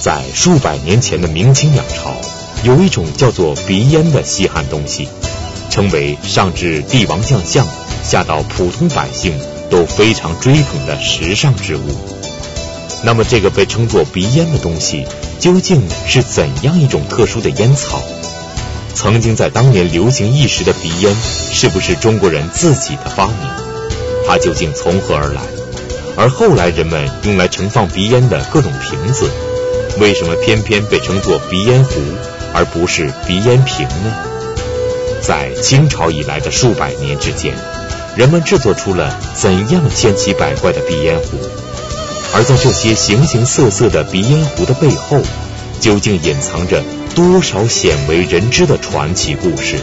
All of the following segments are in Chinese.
在数百年前的明清两朝，有一种叫做鼻烟的稀罕东西，称为上至帝王将相，下到普通百姓都非常追捧的时尚之物。那么，这个被称作鼻烟的东西，究竟是怎样一种特殊的烟草？曾经在当年流行一时的鼻烟，是不是中国人自己的发明？它究竟从何而来？而后来人们用来盛放鼻烟的各种瓶子，为什么偏偏被称作鼻烟壶，而不是鼻烟瓶呢？在清朝以来的数百年之间，人们制作出了怎样千奇百怪的鼻烟壶？而在这些形形色色的鼻烟壶的背后，究竟隐藏着多少鲜为人知的传奇故事？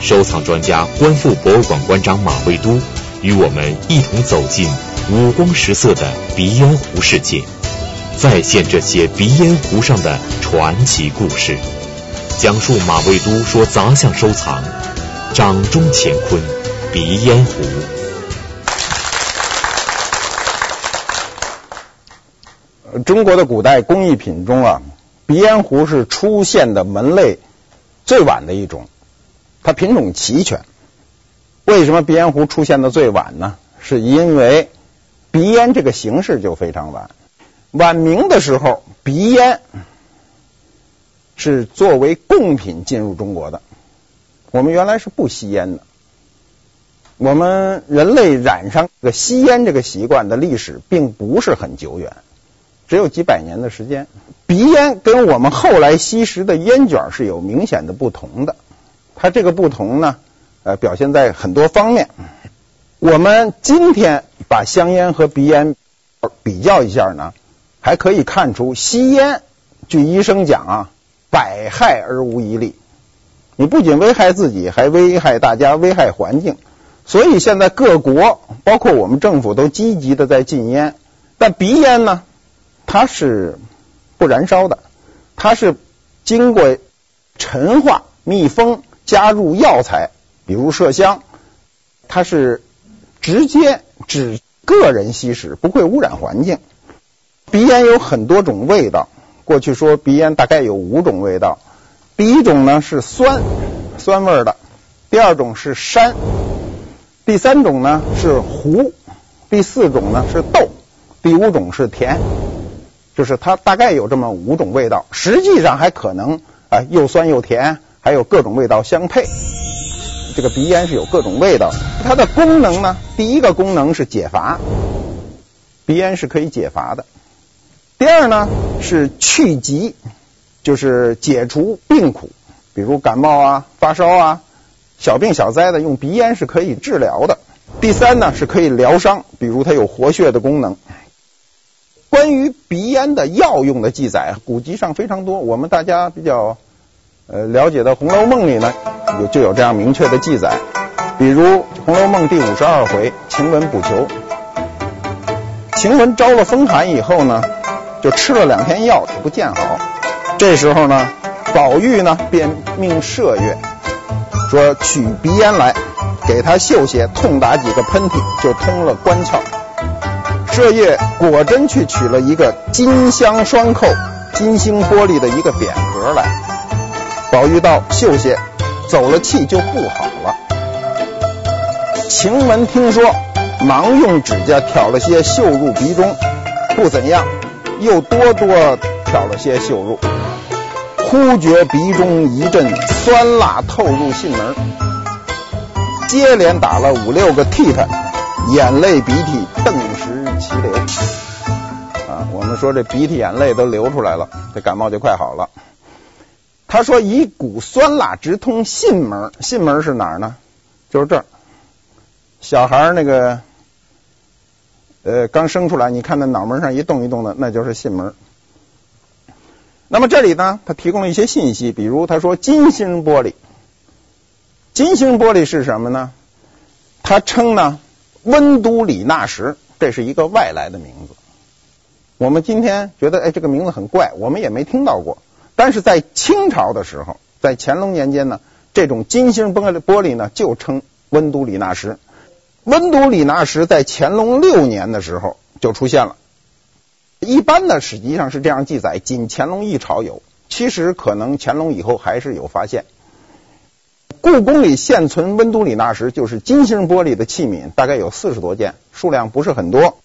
收藏专家、观复博物馆馆长马未都与我们一同走进五光十色的鼻烟壶世界，再现这些鼻烟壶上的传奇故事，讲述马未都说杂项收藏，掌中乾坤，鼻烟壶。中国的古代工艺品中啊，鼻烟壶是出现的门类最晚的一种，它品种齐全。为什么鼻烟壶出现的最晚呢？是因为鼻烟这个形式就非常晚。晚明的时候，鼻烟是作为贡品进入中国的。我们原来是不吸烟的，我们人类染上这个吸烟这个习惯的历史并不是很久远。只有几百年的时间，鼻烟跟我们后来吸食的烟卷是有明显的不同的。它这个不同呢，呃，表现在很多方面。我们今天把香烟和鼻烟比较一下呢，还可以看出吸烟，据医生讲啊，百害而无一利。你不仅危害自己，还危害大家，危害环境。所以现在各国，包括我们政府，都积极的在禁烟。但鼻烟呢？它是不燃烧的，它是经过陈化、密封、加入药材，比如麝香，它是直接指个人吸食，不会污染环境。鼻烟有很多种味道，过去说鼻烟大概有五种味道。第一种呢是酸，酸味的；第二种是膻；第三种呢是糊；第四种呢是豆；第五种是甜。就是它大概有这么五种味道，实际上还可能啊又酸又甜，还有各种味道相配。这个鼻烟是有各种味道，它的功能呢，第一个功能是解乏，鼻烟是可以解乏的。第二呢是去疾，就是解除病苦，比如感冒啊、发烧啊、小病小灾的，用鼻烟是可以治疗的。第三呢是可以疗伤，比如它有活血的功能。关于鼻烟的药用的记载，古籍上非常多。我们大家比较呃了解的《红楼梦》里呢，有就有这样明确的记载。比如《红楼梦》第五十二回，晴雯补裘。晴雯招了风寒以后呢，就吃了两天药也不见好。这时候呢，宝玉呢便命麝月说取鼻烟来，给他嗅些，痛打几个喷嚏，就通了关窍。麝月果真去取了一个金镶双扣、金星玻璃的一个匾盒来，宝玉道：“嗅些，走了气就不好了。”晴雯听说，忙用指甲挑了些嗅入鼻中，不怎样，又多多挑了些嗅入，忽觉鼻中一阵酸辣透入囟门，接连打了五六个嚏烯，眼泪鼻涕顿时。齐流啊！我们说这鼻涕眼泪都流出来了，这感冒就快好了。他说一股酸辣直通囟门，囟门是哪儿呢？就是这儿。小孩那个呃刚生出来，你看那脑门上一动一动的，那就是囟门。那么这里呢，他提供了一些信息，比如他说金星玻璃，金星玻璃是什么呢？他称呢温都里纳什。这是一个外来的名字，我们今天觉得哎，这个名字很怪，我们也没听到过。但是在清朝的时候，在乾隆年间呢，这种金星玻璃玻璃呢就称温都里纳什。温都里纳什在乾隆六年的时候就出现了，一般的史籍上是这样记载，仅乾隆一朝有，其实可能乾隆以后还是有发现。故宫里现存温都里纳什就是金星玻璃的器皿，大概有四十多件，数量不是很多。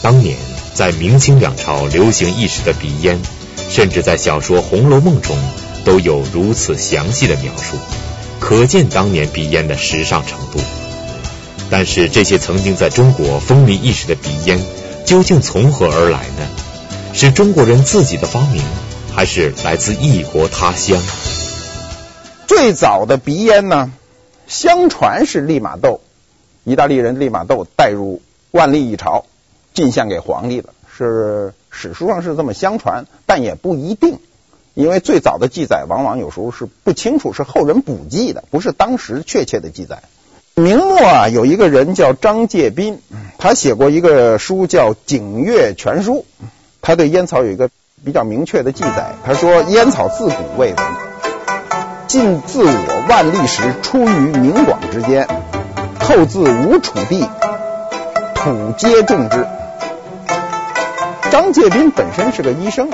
当年在明清两朝流行一时的鼻烟，甚至在小说《红楼梦》中都有如此详细的描述，可见当年鼻烟的时尚程度。但是这些曾经在中国风靡一时的鼻烟，究竟从何而来呢？是中国人自己的发明，还是来自异国他乡？最早的鼻烟呢，相传是利玛窦，意大利人利玛窦带入万历一朝，进献给皇帝的，是史书上是这么相传，但也不一定，因为最早的记载往往有时候是不清楚，是后人补记的，不是当时确切的记载。明末啊，有一个人叫张介宾，他写过一个书叫《景岳全书》，他对烟草有一个比较明确的记载。他说，烟草自古未闻，尽自我万历时，出于明广之间，后自吴楚地，土皆种之。张介宾本身是个医生，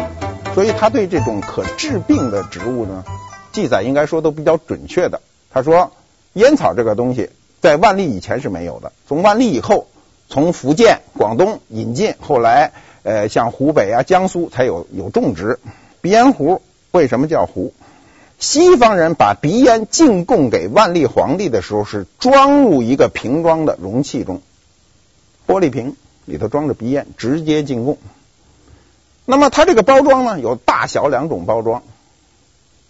所以他对这种可治病的植物呢，记载应该说都比较准确的。他说，烟草这个东西。在万历以前是没有的，从万历以后，从福建、广东引进，后来呃像湖北啊、江苏才有有种植。鼻烟壶为什么叫壶？西方人把鼻烟进贡给万历皇帝的时候，是装入一个瓶装的容器中，玻璃瓶里头装着鼻烟，直接进贡。那么它这个包装呢，有大小两种包装，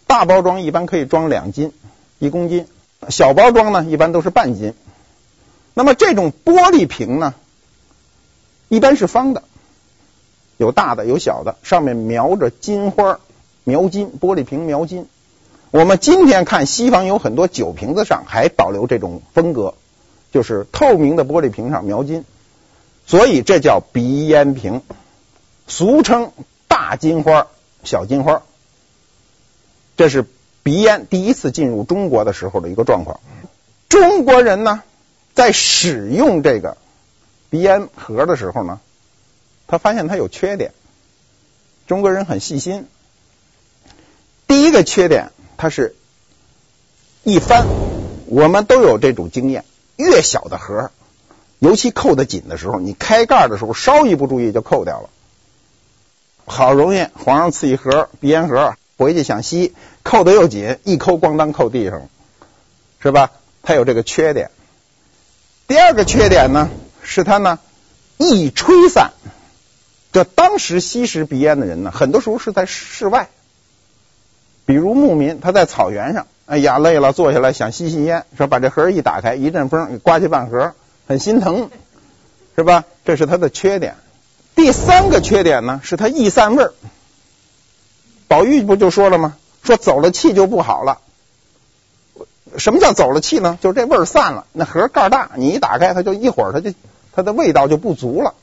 大包装一般可以装两斤，一公斤。小包装呢，一般都是半斤。那么这种玻璃瓶呢，一般是方的，有大的有小的，上面描着金花，描金，玻璃瓶描金。我们今天看西方有很多酒瓶子上还保留这种风格，就是透明的玻璃瓶上描金，所以这叫鼻烟瓶，俗称大金花、小金花。这是。鼻烟第一次进入中国的时候的一个状况，中国人呢，在使用这个鼻烟盒的时候呢，他发现它有缺点。中国人很细心，第一个缺点，它是一翻，我们都有这种经验，越小的盒，尤其扣得紧的时候，你开盖的时候稍一不注意就扣掉了。好容易皇上赐一盒鼻烟盒。回去想吸，扣得又紧，一抠咣当扣地上了，是吧？它有这个缺点。第二个缺点呢，是它呢易吹散。这当时吸食鼻烟的人呢，很多时候是在室外，比如牧民，他在草原上，哎呀累了，坐下来想吸吸烟，说把这盒一打开，一阵风刮起半盒，很心疼，是吧？这是它的缺点。第三个缺点呢，是它易散味儿。宝玉不就说了吗？说走了气就不好了。什么叫走了气呢？就是这味儿散了。那盒盖大，你一打开，它就一会儿，它就它的味道就不足了。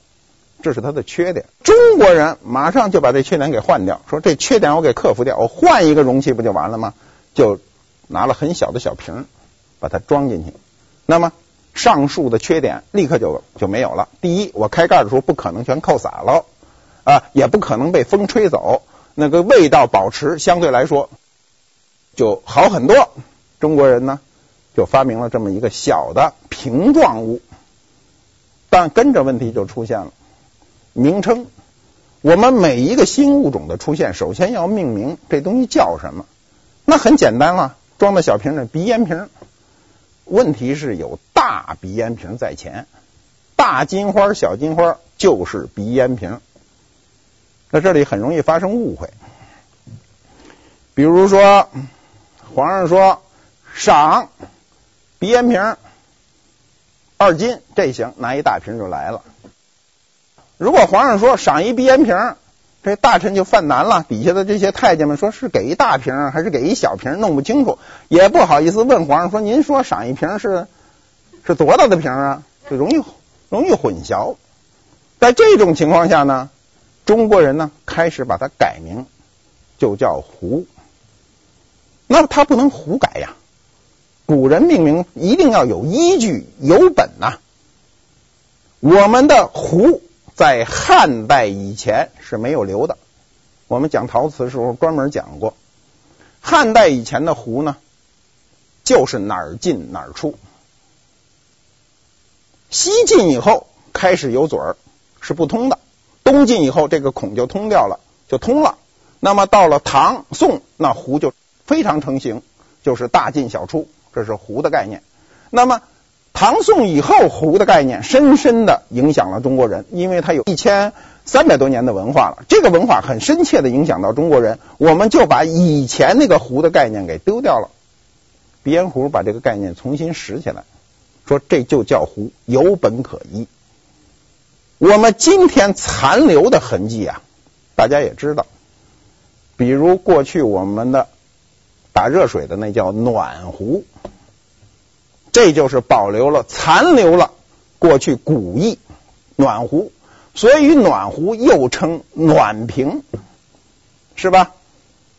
这是它的缺点。中国人马上就把这缺点给换掉，说这缺点我给克服掉，我换一个容器不就完了吗？就拿了很小的小瓶，把它装进去。那么上述的缺点立刻就就没有了。第一，我开盖的时候不可能全扣洒了啊，也不可能被风吹走。那个味道保持相对来说就好很多。中国人呢就发明了这么一个小的瓶状物，但跟着问题就出现了。名称，我们每一个新物种的出现，首先要命名，这东西叫什么？那很简单了，装在小瓶的鼻烟瓶。问题是有大鼻烟瓶在前，大金花、小金花就是鼻烟瓶。在这里很容易发生误会，比如说，皇上说赏鼻烟瓶二斤，这行拿一大瓶就来了。如果皇上说赏一鼻烟瓶，这大臣就犯难了。底下的这些太监们说是给一大瓶还是给一小瓶，弄不清楚，也不好意思问皇上说您说赏一瓶是是多大的瓶啊？就容易容易混淆。在这种情况下呢？中国人呢，开始把它改名，就叫壶。那它不能胡改呀，古人命名一定要有依据、有本呐。我们的壶在汉代以前是没有留的。我们讲陶瓷的时候专门讲过，汉代以前的壶呢，就是哪儿进哪儿出。西晋以后开始有嘴儿，是不通的；东晋以后这个孔就通掉了，就通了。那么到了唐宋，那壶就非常成型，就是大进小出，这是壶的概念。那么唐宋以后，壶的概念深深的影响了中国人，因为它有一千三百多年的文化了。这个文化很深切的影响到中国人，我们就把以前那个壶的概念给丢掉了。鼻烟壶把这个概念重新拾起来。说这就叫壶，有本可依。我们今天残留的痕迹啊，大家也知道，比如过去我们的打热水的那叫暖壶，这就是保留了残留了过去古意暖壶，所以暖壶又称暖瓶，是吧？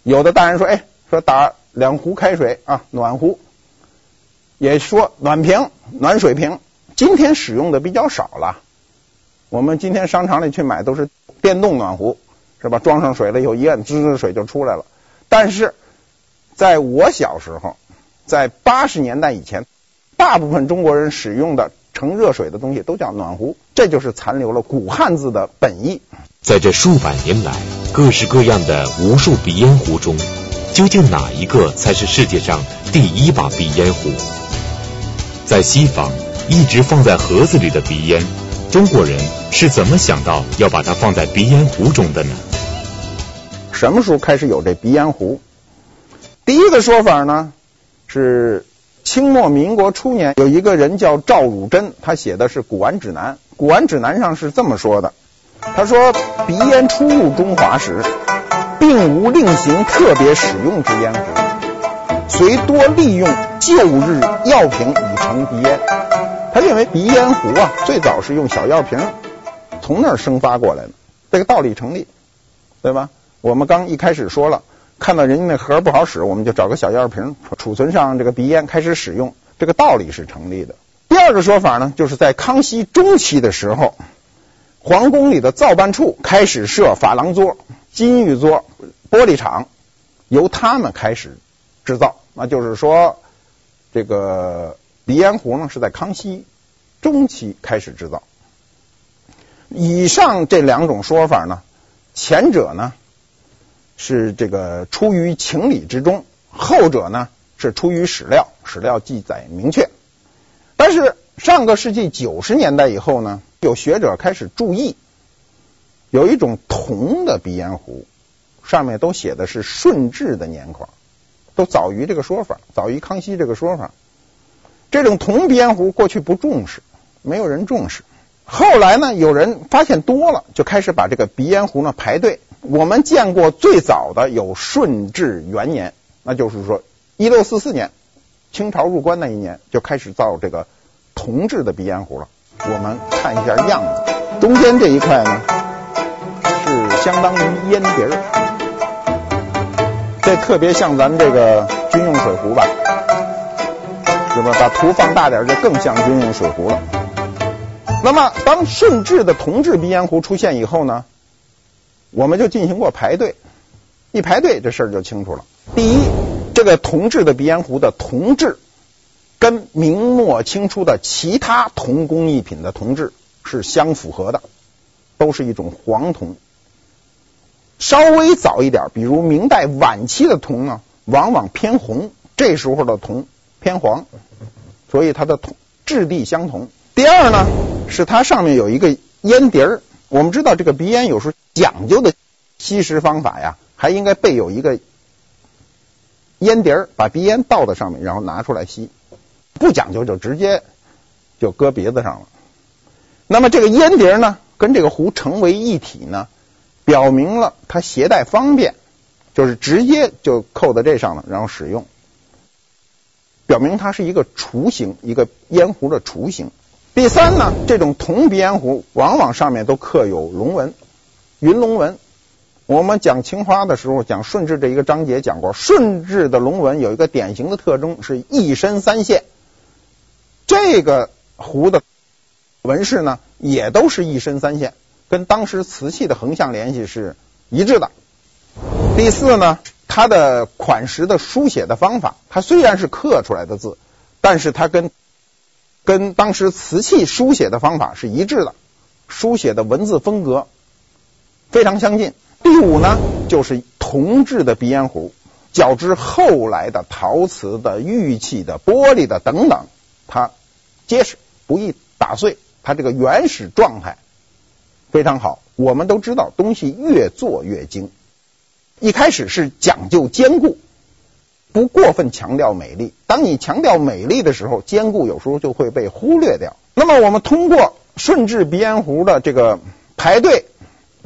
有的大人说，哎，说打两壶开水啊，暖壶。也说暖瓶、暖水瓶，今天使用的比较少了。我们今天商场里去买都是电动暖壶，是吧？装上水了以后一按，滋滋水就出来了。但是在我小时候，在八十年代以前，大部分中国人使用的盛热水的东西都叫暖壶，这就是残留了古汉字的本意。在这数百年来，各式各样的无数鼻烟壶中，究竟哪一个才是世界上第一把鼻烟壶？在西方，一直放在盒子里的鼻烟，中国人是怎么想到要把它放在鼻烟壶中的呢？什么时候开始有这鼻烟壶？第一个说法呢，是清末民国初年，有一个人叫赵汝珍，他写的是《古玩指南》。《古玩指南》上是这么说的：他说，鼻烟初入中华时，并无另行特别使用之烟壶，虽多利用旧日药瓶。成鼻烟，他认为鼻烟壶啊，最早是用小药瓶从那儿生发过来的，这个道理成立，对吧？我们刚一开始说了，看到人家那盒不好使，我们就找个小药瓶储存上这个鼻烟，开始使用，这个道理是成立的。第二个说法呢，就是在康熙中期的时候，皇宫里的造办处开始设珐琅桌、金玉桌、玻璃厂，由他们开始制造，那就是说这个。鼻烟壶呢，是在康熙中期开始制造。以上这两种说法呢，前者呢是这个出于情理之中，后者呢是出于史料，史料记载明确。但是上个世纪九十年代以后呢，有学者开始注意，有一种铜的鼻烟壶，上面都写的是顺治的年款，都早于这个说法，早于康熙这个说法。这种铜鼻烟壶过去不重视，没有人重视。后来呢，有人发现多了，就开始把这个鼻烟壶呢排队。我们见过最早的有顺治元年，那就是说一六四四年，清朝入关那一年就开始造这个铜制的鼻烟壶了。我们看一下样子，中间这一块呢是相当于烟碟儿，这特别像咱们这个军用水壶吧。是吧？把图放大点，就更像军用水壶了。那么，当顺治的铜制鼻烟壶出现以后呢，我们就进行过排队。一排队，这事儿就清楚了。第一，这个铜制的鼻烟壶的铜质跟明末清初的其他铜工艺品的铜质是相符合的，都是一种黄铜。稍微早一点，比如明代晚期的铜呢，往往偏红，这时候的铜。偏黄，所以它的铜质地相同。第二呢，是它上面有一个烟碟儿。我们知道这个鼻烟有时候讲究的吸食方法呀，还应该备有一个烟碟儿，把鼻烟倒在上面，然后拿出来吸。不讲究就直接就搁鼻子上了。那么这个烟碟儿呢，跟这个壶成为一体呢，表明了它携带方便，就是直接就扣在这上了，然后使用。表明它是一个雏形，一个烟壶的雏形。第三呢，这种铜鼻烟壶往往上面都刻有龙纹，云龙纹。我们讲青花的时候，讲顺治这一个章节讲过，顺治的龙纹有一个典型的特征是一身三线。这个壶的纹饰呢，也都是一身三线，跟当时瓷器的横向联系是一致的。第四呢，它的款式的书写的方法，它虽然是刻出来的字，但是它跟跟当时瓷器书写的方法是一致的，书写的文字风格非常相近。第五呢，就是铜制的鼻烟壶，较之后来的陶瓷的、玉器的、玻璃的等等，它结实不易打碎，它这个原始状态非常好。我们都知道，东西越做越精。一开始是讲究坚固，不过分强调美丽。当你强调美丽的时候，坚固有时候就会被忽略掉。那么我们通过顺治鼻烟壶的这个排队，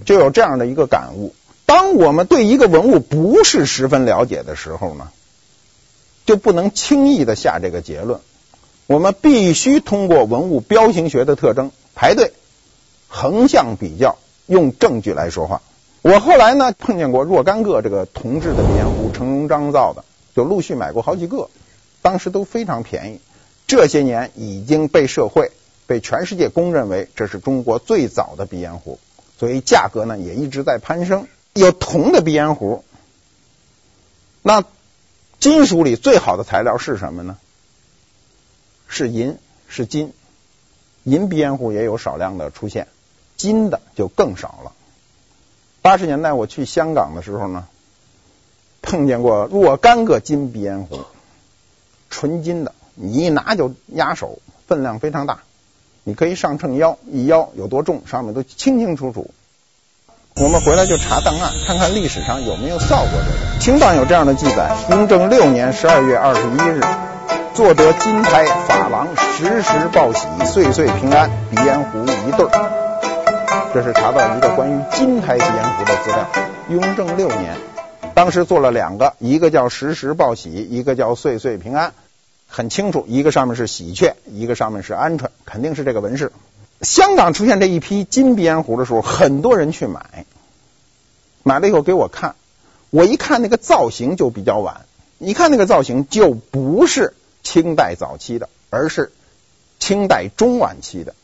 就有这样的一个感悟：当我们对一个文物不是十分了解的时候呢，就不能轻易的下这个结论。我们必须通过文物标形学的特征排队，横向比较，用证据来说话。我后来呢，碰见过若干个这个铜制的鼻烟壶，成龙章造的，就陆续买过好几个，当时都非常便宜。这些年已经被社会、被全世界公认为这是中国最早的鼻烟壶，所以价格呢也一直在攀升。有铜的鼻烟壶，那金属里最好的材料是什么呢？是银，是金。银鼻烟壶也有少量的出现，金的就更少了。八十年代我去香港的时候呢，碰见过若干个金鼻烟壶，纯金的，你一拿就压手，分量非常大，你可以上秤腰，一腰有多重，上面都清清楚楚。我们回来就查档案，看看历史上有没有造过这个。清档有这样的记载：雍正六年十二月二十一日，作得金胎珐琅时时报喜，岁岁平安鼻烟壶一对儿。这是查到一个关于金胎鼻烟壶的资料。雍正六年，当时做了两个，一个叫时时报喜，一个叫岁岁平安，很清楚，一个上面是喜鹊，一个上面是鹌鹑，肯定是这个纹饰。香港出现这一批金鼻烟壶的时候，很多人去买，买了以后给我看，我一看那个造型就比较晚，一看那个造型就不是清代早期的，而是清代中晚期的。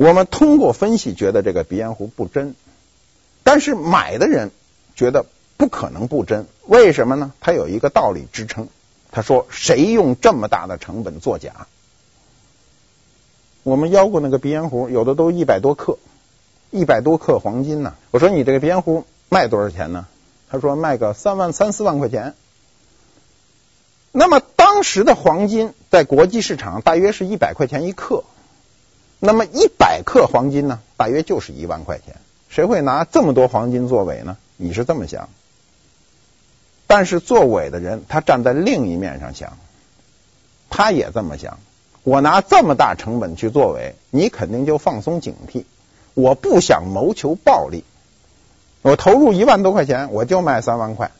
我们通过分析觉得这个鼻烟壶不真，但是买的人觉得不可能不真，为什么呢？他有一个道理支撑。他说：“谁用这么大的成本作假？”我们要过那个鼻烟壶，有的都一百多克，一百多克黄金呢。我说：“你这个鼻烟壶卖多少钱呢？”他说：“卖个三万三四万块钱。”那么当时的黄金在国际市场大约是一百块钱一克。那么一百克黄金呢，大约就是一万块钱。谁会拿这么多黄金做伪呢？你是这么想。但是做伪的人，他站在另一面上想，他也这么想。我拿这么大成本去做伪，你肯定就放松警惕。我不想谋求暴利，我投入一万多块钱，我就卖三万块。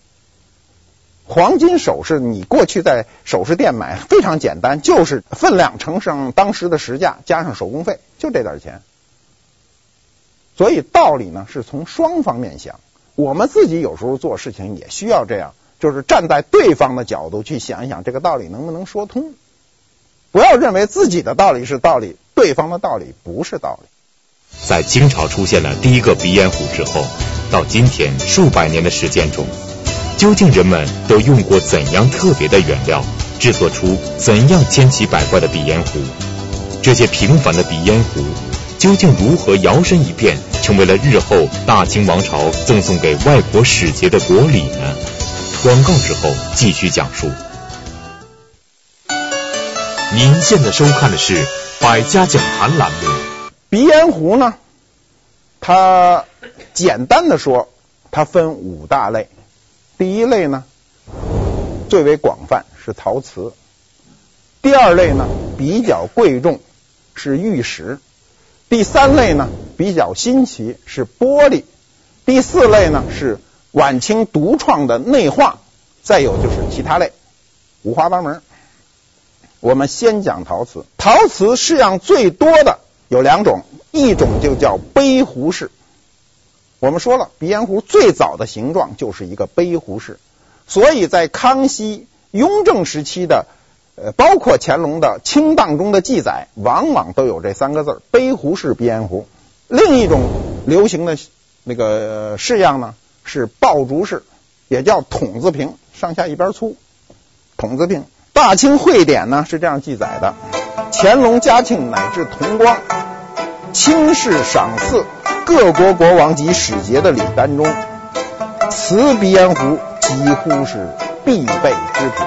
黄金首饰，你过去在首饰店买非常简单，就是分量乘上当时的实价，加上手工费，就这点钱。所以道理呢是从双方面想，我们自己有时候做事情也需要这样，就是站在对方的角度去想一想，这个道理能不能说通。不要认为自己的道理是道理，对方的道理不是道理。在清朝出现了第一个鼻烟壶之后，到今天数百年的时间中。究竟人们都用过怎样特别的原料，制作出怎样千奇百怪的鼻烟壶？这些平凡的鼻烟壶究竟如何摇身一变，成为了日后大清王朝赠送给外国使节的国礼呢？广告之后继续讲述。您现在收看的是《百家讲坛》栏目。鼻烟壶呢，它简单的说，它分五大类。第一类呢，最为广泛是陶瓷；第二类呢，比较贵重是玉石；第三类呢，比较新奇是玻璃；第四类呢，是晚清独创的内画；再有就是其他类，五花八门。我们先讲陶瓷，陶瓷式样最多的有两种，一种就叫杯壶式。我们说了，鼻烟壶最早的形状就是一个杯壶式，所以在康熙、雍正时期的，呃，包括乾隆的清档中的记载，往往都有这三个字儿：杯壶式鼻烟壶。另一种流行的那个式样呢是爆竹式，也叫筒子瓶，上下一边粗。筒子瓶。大清会典呢是这样记载的：乾隆、嘉庆乃至同光，清室赏赐各国国王及使节的礼单中，瓷鼻烟壶几乎是必备之品。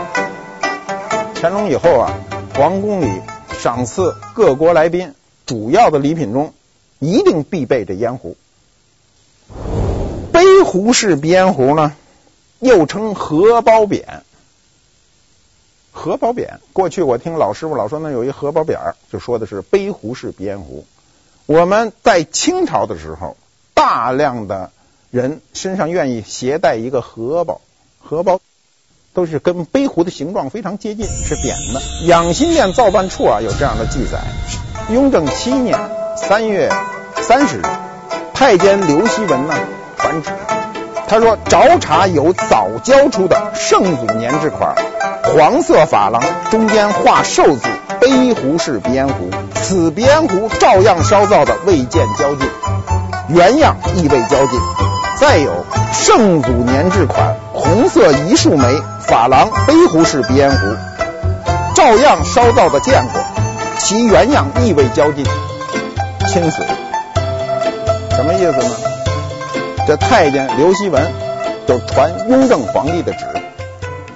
乾隆以后啊，皇宫里赏赐各国来宾主要的礼品中，一定必备这烟壶。杯壶式鼻烟壶呢，又称荷包扁。荷包扁，过去我听老师傅老说那有一荷包扁儿，就说的是杯壶式鼻烟壶。我们在清朝的时候，大量的人身上愿意携带一个荷包，荷包。都是跟杯壶的形状非常接近，是扁的。养心殿造办处啊有这样的记载：雍正七年三月三十日，太监刘希文呢传旨，他说着查有早交出的圣祖年制款，黄色珐琅，中间画寿字，杯壶式鼻烟壶。此鼻烟壶照样烧造的未见交进，原样亦未交进。再有圣祖年制款，红色一树梅。珐琅杯壶式鼻烟壶，照样烧造的见过，其原样亦未交进，亲此。什么意思呢？这太监刘希文就传雍正皇帝的旨，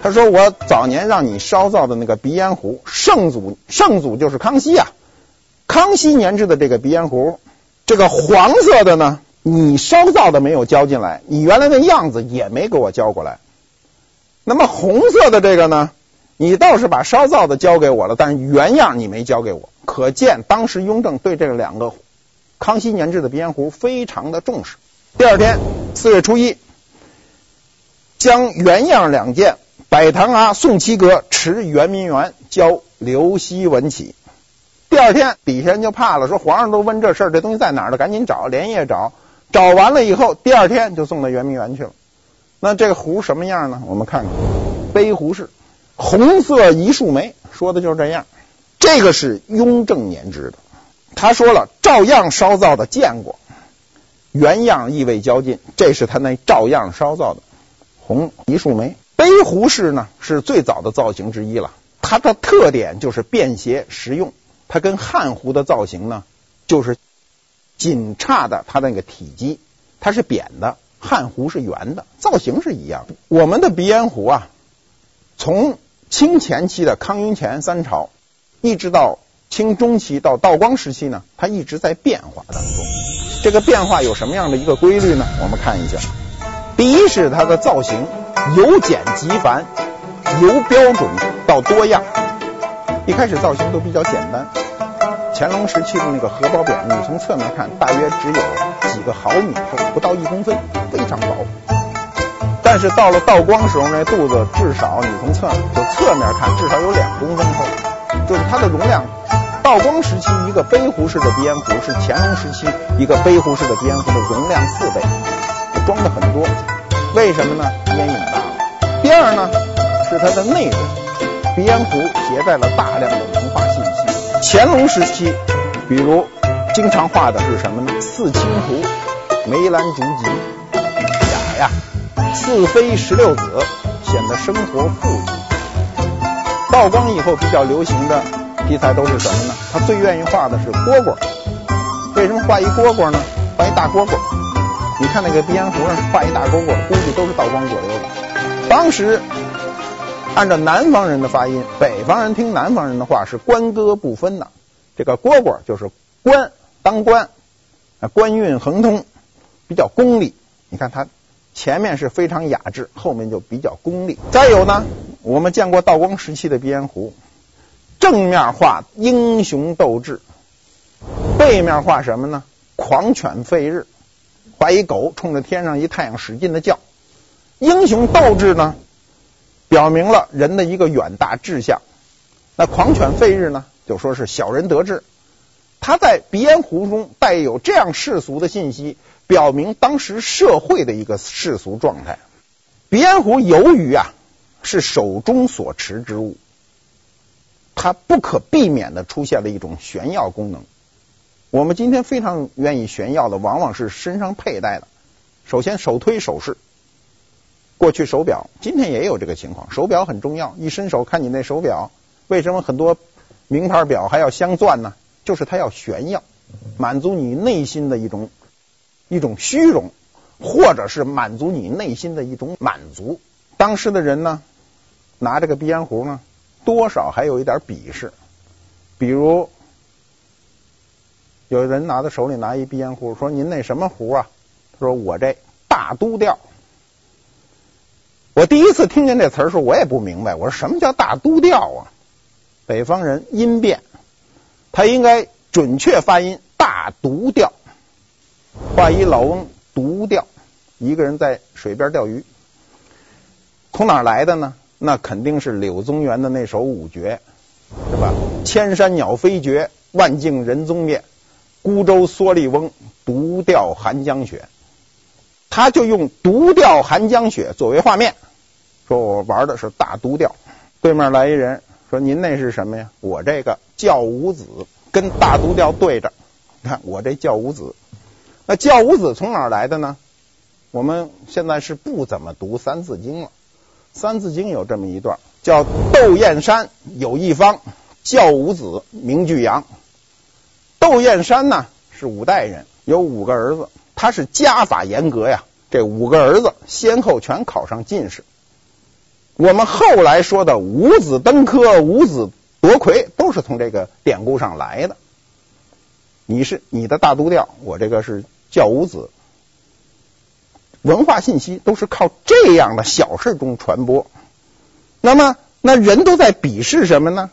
他说我早年让你烧造的那个鼻烟壶，圣祖圣祖就是康熙啊，康熙年制的这个鼻烟壶，这个黄色的呢，你烧造的没有交进来，你原来的样子也没给我交过来。那么红色的这个呢，你倒是把烧造的交给我了，但是原样你没交给我，可见当时雍正对这两个康熙年制的鼻烟壶非常的重视。第二天四月初一，将原样两件摆堂啊宋七阁持圆明园交刘希文起。第二天底下人就怕了，说皇上都问这事儿，这东西在哪儿了？赶紧找，连夜找，找完了以后，第二天就送到圆明园去了。那这个壶什么样呢？我们看看，杯壶式，红色一树梅，说的就是这样。这个是雍正年制的，他说了，照样烧造的见过，原样亦未交进，这是他那照样烧造的红一树梅。杯壶式呢是最早的造型之一了，它的特点就是便携实用，它跟汉壶的造型呢就是仅差的它那个体积，它是扁的。汉壶是圆的，造型是一样的。我们的鼻烟壶啊，从清前期的康雍乾三朝，一直到清中期到道光时期呢，它一直在变化当中。这个变化有什么样的一个规律呢？我们看一下。第一是它的造型由简及繁，由标准到多样。一开始造型都比较简单。乾隆时期的那个荷包扁，你从侧面看，大约只有几个毫米厚，不到一公分，非常薄。但是到了道光时候，那肚子至少你从侧就侧面看，至少有两公分厚，就是它的容量。道光时期一个杯壶式的鼻烟壶是乾隆时期一个杯壶式的鼻烟壶的容量四倍，装的很多。为什么呢？烟瘾大了。第二呢，是它的内容，鼻烟壶携带了大量的文化信息。乾隆时期，比如经常画的是什么呢？四青图、梅兰竹菊、雅呀，四妃十六子，显得生活富裕。道光以后比较流行的题材都是什么呢？他最愿意画的是蝈蝈。为什么画一蝈蝈呢？画一大蝈蝈。你看那个鼻烟壶上画一大蝈蝈，估计都是道光左右的。当时。按照南方人的发音，北方人听南方人的话是官歌不分的。这个蝈蝈就是官，当官，官运亨通，比较功利。你看它前面是非常雅致，后面就比较功利。再有呢，我们见过道光时期的鼻烟壶，正面画英雄斗志，背面画什么呢？狂犬吠日，画一狗冲着天上一太阳使劲的叫。英雄斗志呢？表明了人的一个远大志向。那狂犬吠日呢？就说是小人得志。他在鼻烟壶中带有这样世俗的信息，表明当时社会的一个世俗状态。鼻烟壶由于啊是手中所持之物，它不可避免的出现了一种炫耀功能。我们今天非常愿意炫耀的，往往是身上佩戴的。首先，手推首饰。过去手表，今天也有这个情况。手表很重要，一伸手看你那手表，为什么很多名牌表还要镶钻呢？就是它要炫耀，满足你内心的一种一种虚荣，或者是满足你内心的一种满足。当时的人呢，拿这个鼻烟壶呢，多少还有一点鄙视。比如有人拿在手里拿一鼻烟壶，说：“您那什么壶啊？”他说：“我这大都调。”我第一次听见这词儿时，我也不明白。我说什么叫大都调啊？北方人音变，他应该准确发音大独调。话一老翁独调，一个人在水边钓鱼，从哪儿来的呢？那肯定是柳宗元的那首五绝，是吧？千山鸟飞绝，万径人踪灭，孤舟蓑笠翁，独钓寒江雪。他就用独钓寒江雪作为画面。说我玩的是大独钓，对面来一人说，您那是什么呀？我这个教五子跟大独钓对着，你看我这教五子，那教五子从哪儿来的呢？我们现在是不怎么读三字经了，三字经有这么一段，叫窦燕山有一方，教五子名俱扬。窦燕山呢是五代人，有五个儿子，他是家法严格呀，这五个儿子先后全考上进士。我们后来说的五子登科、五子夺魁，都是从这个典故上来的。你是你的大都调，我这个是教五子，文化信息都是靠这样的小事中传播。那么，那人都在鄙视什么呢？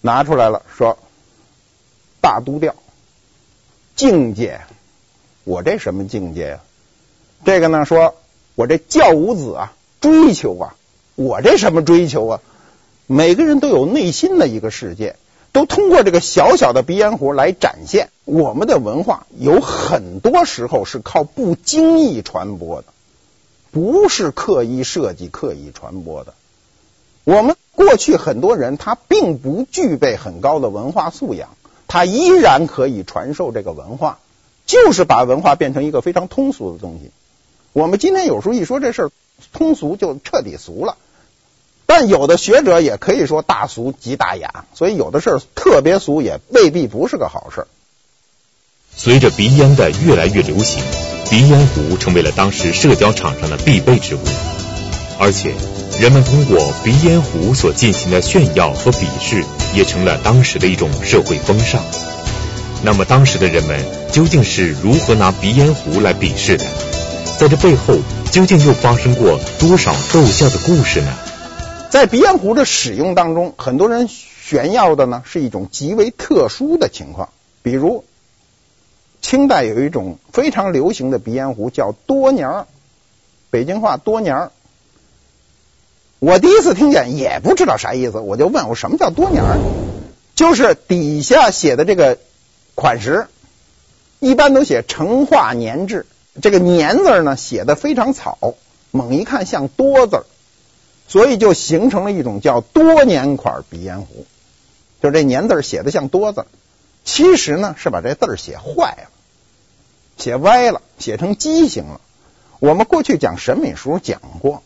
拿出来了，说大都调境界，我这什么境界呀？这个呢，说我这教五子啊。追求啊，我这什么追求啊？每个人都有内心的一个世界，都通过这个小小的鼻烟壶来展现。我们的文化有很多时候是靠不经意传播的，不是刻意设计、刻意传播的。我们过去很多人他并不具备很高的文化素养，他依然可以传授这个文化，就是把文化变成一个非常通俗的东西。我们今天有时候一说这事儿。通俗就彻底俗了，但有的学者也可以说大俗即大雅，所以有的事儿特别俗也未必不是个好事儿。随着鼻烟的越来越流行，鼻烟壶成为了当时社交场上的必备之物，而且人们通过鼻烟壶所进行的炫耀和鄙视，也成了当时的一种社会风尚。那么当时的人们究竟是如何拿鼻烟壶来鄙视的？在这背后。究竟又发生过多少逗笑的故事呢？在鼻烟壶的使用当中，很多人炫耀的呢是一种极为特殊的情况。比如，清代有一种非常流行的鼻烟壶叫多年儿，北京话多年儿。我第一次听见也不知道啥意思，我就问我什么叫多年儿？就是底下写的这个款式，一般都写成化年制。这个年字呢写的非常草，猛一看像多字儿，所以就形成了一种叫多年款鼻烟壶。就这年字写的像多字，其实呢是把这字儿写坏了，写歪了，写成畸形了。我们过去讲审美时候讲过，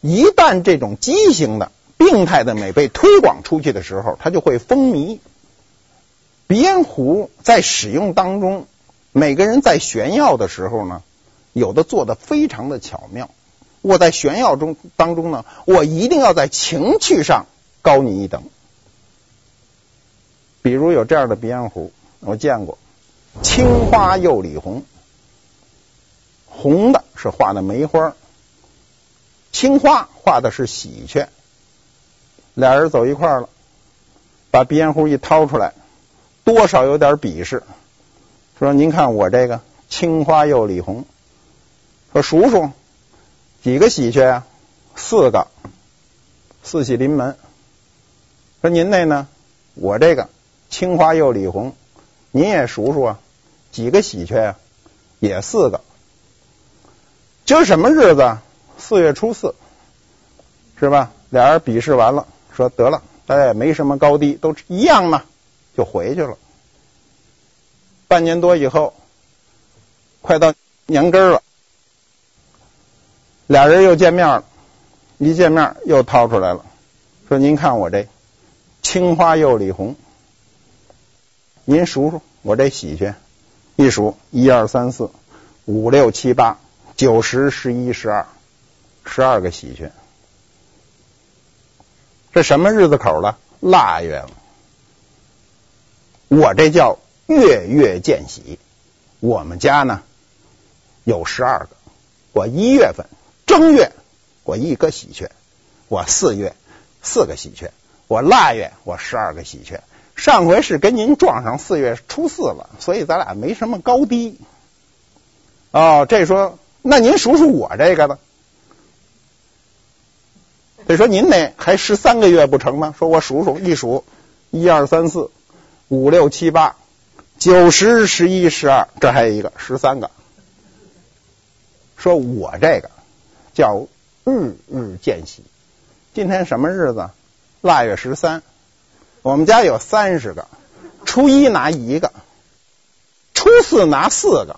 一旦这种畸形的、病态的美被推广出去的时候，它就会风靡。鼻烟壶在使用当中。每个人在炫耀的时候呢，有的做的非常的巧妙。我在炫耀中当中呢，我一定要在情趣上高你一等。比如有这样的鼻烟壶，我见过，青花釉里红，红的是画的梅花，青花画的是喜鹊。俩人走一块了，把鼻烟壶一掏出来，多少有点鄙视。说您看我这个青花釉里红，说数数几个喜鹊啊？四个，四喜临门。说您那呢？我这个青花釉里红，您也数数啊？几个喜鹊啊？也四个。今儿什么日子？四月初四，是吧？俩人比试完了，说得了，大家也没什么高低，都一样嘛，就回去了。半年多以后，快到年根儿了，俩人又见面了，一见面又掏出来了，说：“您看我这青花釉里红，您数数我这喜鹊，一数一二三四五六七八九十十一十二，十二个喜鹊。这什么日子口了？腊月了。我这叫月月见喜。我们家呢有十二个，我一月份正月我一个喜鹊，我四月四个喜鹊，我腊月我十二个喜鹊。上回是跟您撞上四月初四了，所以咱俩没什么高低。哦，这说那您数数我这个吧？得说您那还十三个月不成吗？说我数数一数，一二三四五六七八九十十一十二，这还有一个十三个。说我这个叫日日见喜。今天什么日子？腊月十三。我们家有三十个，初一拿一个，初四拿四个，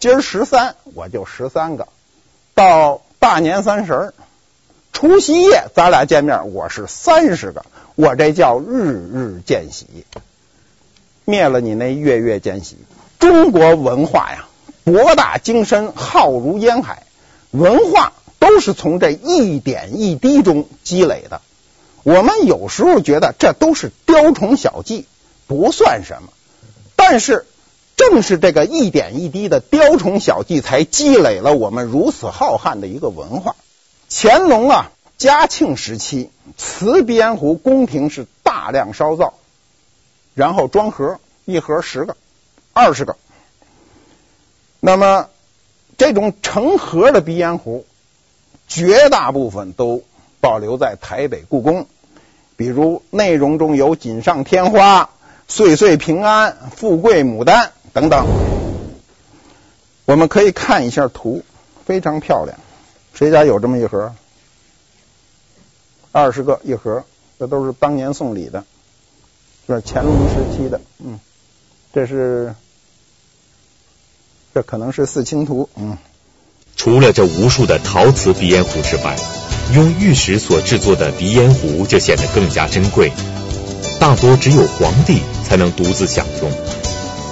今儿十三我就十三个，到大年三十除夕夜咱俩见面，我是三十个，我这叫日日见喜，灭了你那月月见喜。中国文化呀，博大精深，浩如烟海，文化都是从这一点一滴中积累的。我们有时候觉得这都是雕虫小技，不算什么。但是正是这个一点一滴的雕虫小技，才积累了我们如此浩瀚的一个文化。乾隆啊，嘉庆时期，瓷鼻烟壶宫廷是大量烧造，然后装盒，一盒十个、二十个。那么这种成盒的鼻烟壶，绝大部分都保留在台北故宫。比如内容中有锦上添花、岁岁平安、富贵牡丹等等，我们可以看一下图，非常漂亮。谁家有这么一盒？二十个一盒，这都是当年送礼的，这是乾隆时期的。嗯，这是，这可能是四清图。嗯，除了这无数的陶瓷鼻烟壶之外。用玉石所制作的鼻烟壶就显得更加珍贵，大多只有皇帝才能独自享用。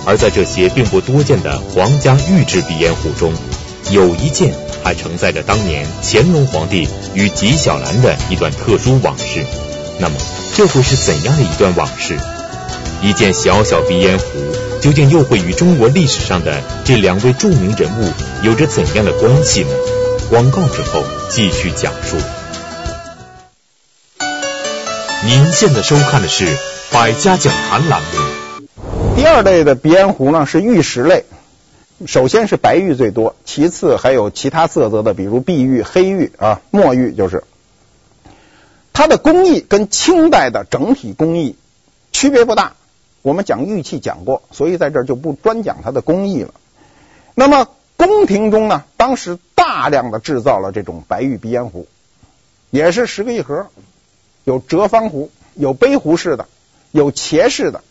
而在这些并不多见的皇家御制鼻烟壶中，有一件还承载着当年乾隆皇帝与纪晓岚的一段特殊往事。那么，这会是怎样的一段往事？一件小小鼻烟壶，究竟又会与中国历史上的这两位著名人物有着怎样的关系呢？广告之后继续讲述。您现在收看的是《百家讲坛》栏目。第二类的鼻烟壶呢是玉石类，首先是白玉最多，其次还有其他色泽的，比如碧玉、黑玉啊、墨玉，就是。它的工艺跟清代的整体工艺区别不大。我们讲玉器讲过，所以在这儿就不专讲它的工艺了。那么。宫廷中呢，当时大量的制造了这种白玉鼻烟壶，也是十个一盒，有折方壶，有杯壶式的，有茄式的，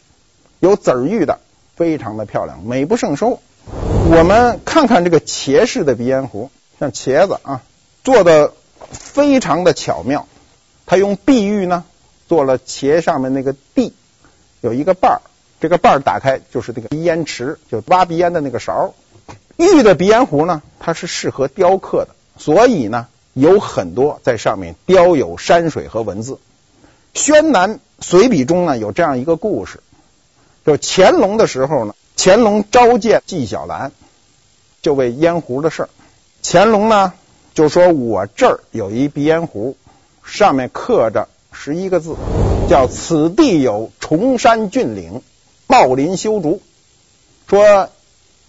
有籽儿玉的，非常的漂亮，美不胜收。我们看看这个茄式的鼻烟壶，像茄子啊，做的非常的巧妙。它用碧玉呢做了茄上面那个蒂，有一个瓣儿，这个瓣儿打开就是这个鼻烟池，就挖鼻烟的那个勺。玉的鼻烟壶呢，它是适合雕刻的，所以呢，有很多在上面雕有山水和文字。宣南随笔中呢有这样一个故事，就乾隆的时候呢，乾隆召见纪晓岚，就为烟壶的事儿。乾隆呢就说：“我这儿有一鼻烟壶，上面刻着十一个字，叫‘此地有崇山峻岭，茂林修竹’。”说。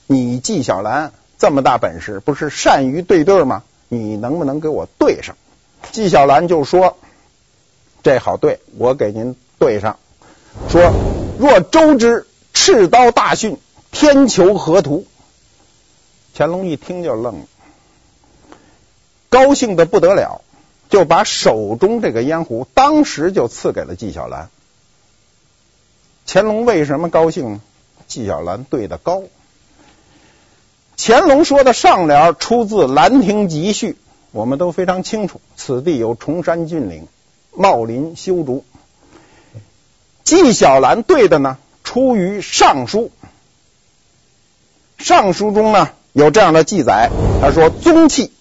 你纪晓岚这么大本事，不是善于对对吗？你能不能给我对上？纪晓岚就说：“这好对，我给您对上。”说：“若周之赤刀大训，天求何图？”乾隆一听就愣了，高兴的不得了，就把手中这个烟壶当时就赐给了纪晓岚。乾隆为什么高兴？纪晓岚对的高。乾隆说的上联出自《兰亭集序》，我们都非常清楚。此地有崇山峻岭，茂林修竹。纪晓岚对的呢，出于《尚书》。《尚书》中呢有这样的记载，他说：“宗器，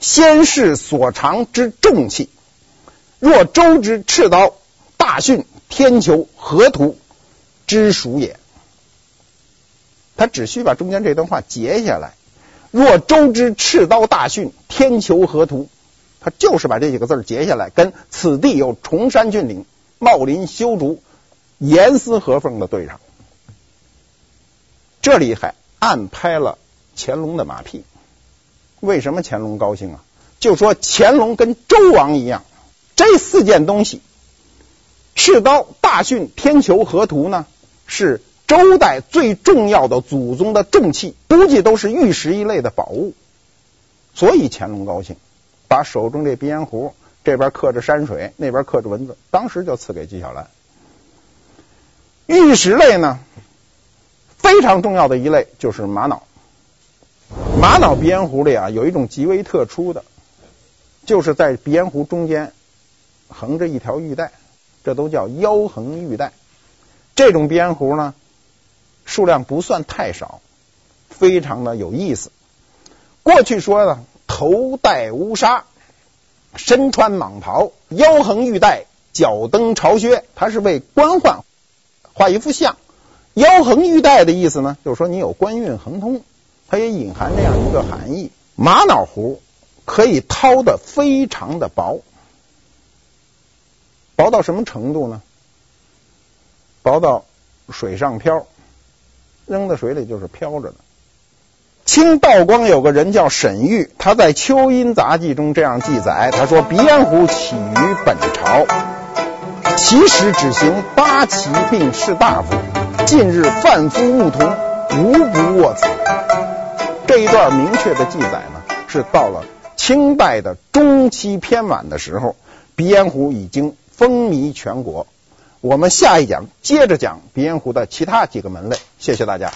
先世所长之重器，若周之赤刀、大训、天裘、河图之属也。”他只需把中间这段话截下来。若周之赤刀大训，天裘河图，他就是把这几个字截下来，跟此地有崇山峻岭、茂林修竹、严丝合缝的对上。这里还暗拍了乾隆的马屁。为什么乾隆高兴啊？就说乾隆跟周王一样，这四件东西，赤刀、大训、天球、河图呢，是。周代最重要的祖宗的重器，估计都是玉石一类的宝物，所以乾隆高兴，把手中这鼻烟壶这边刻着山水，那边刻着文字，当时就赐给纪晓岚。玉石类呢，非常重要的一类就是玛瑙。玛瑙鼻烟壶里啊，有一种极为特殊的，就是在鼻烟壶中间横着一条玉带，这都叫腰横玉带。这种鼻烟壶呢。数量不算太少，非常的有意思。过去说呢，头戴乌纱，身穿蟒袍，腰横玉带，脚蹬朝靴，它是为官宦画一幅像。腰横玉带的意思呢，就是说你有官运亨通，它也隐含这样一个含义。玛瑙壶可以掏得非常的薄，薄到什么程度呢？薄到水上漂。扔到水里就是飘着的。清道光有个人叫沈玉，他在《秋音杂记》中这样记载，他说：“鼻烟壶起于本朝，其实只行八旗并士大夫，近日贩夫牧童无不握此。”这一段明确的记载呢，是到了清代的中期偏晚的时候，鼻烟壶已经风靡全国。我们下一讲接着讲鼻烟壶的其他几个门类，谢谢大家。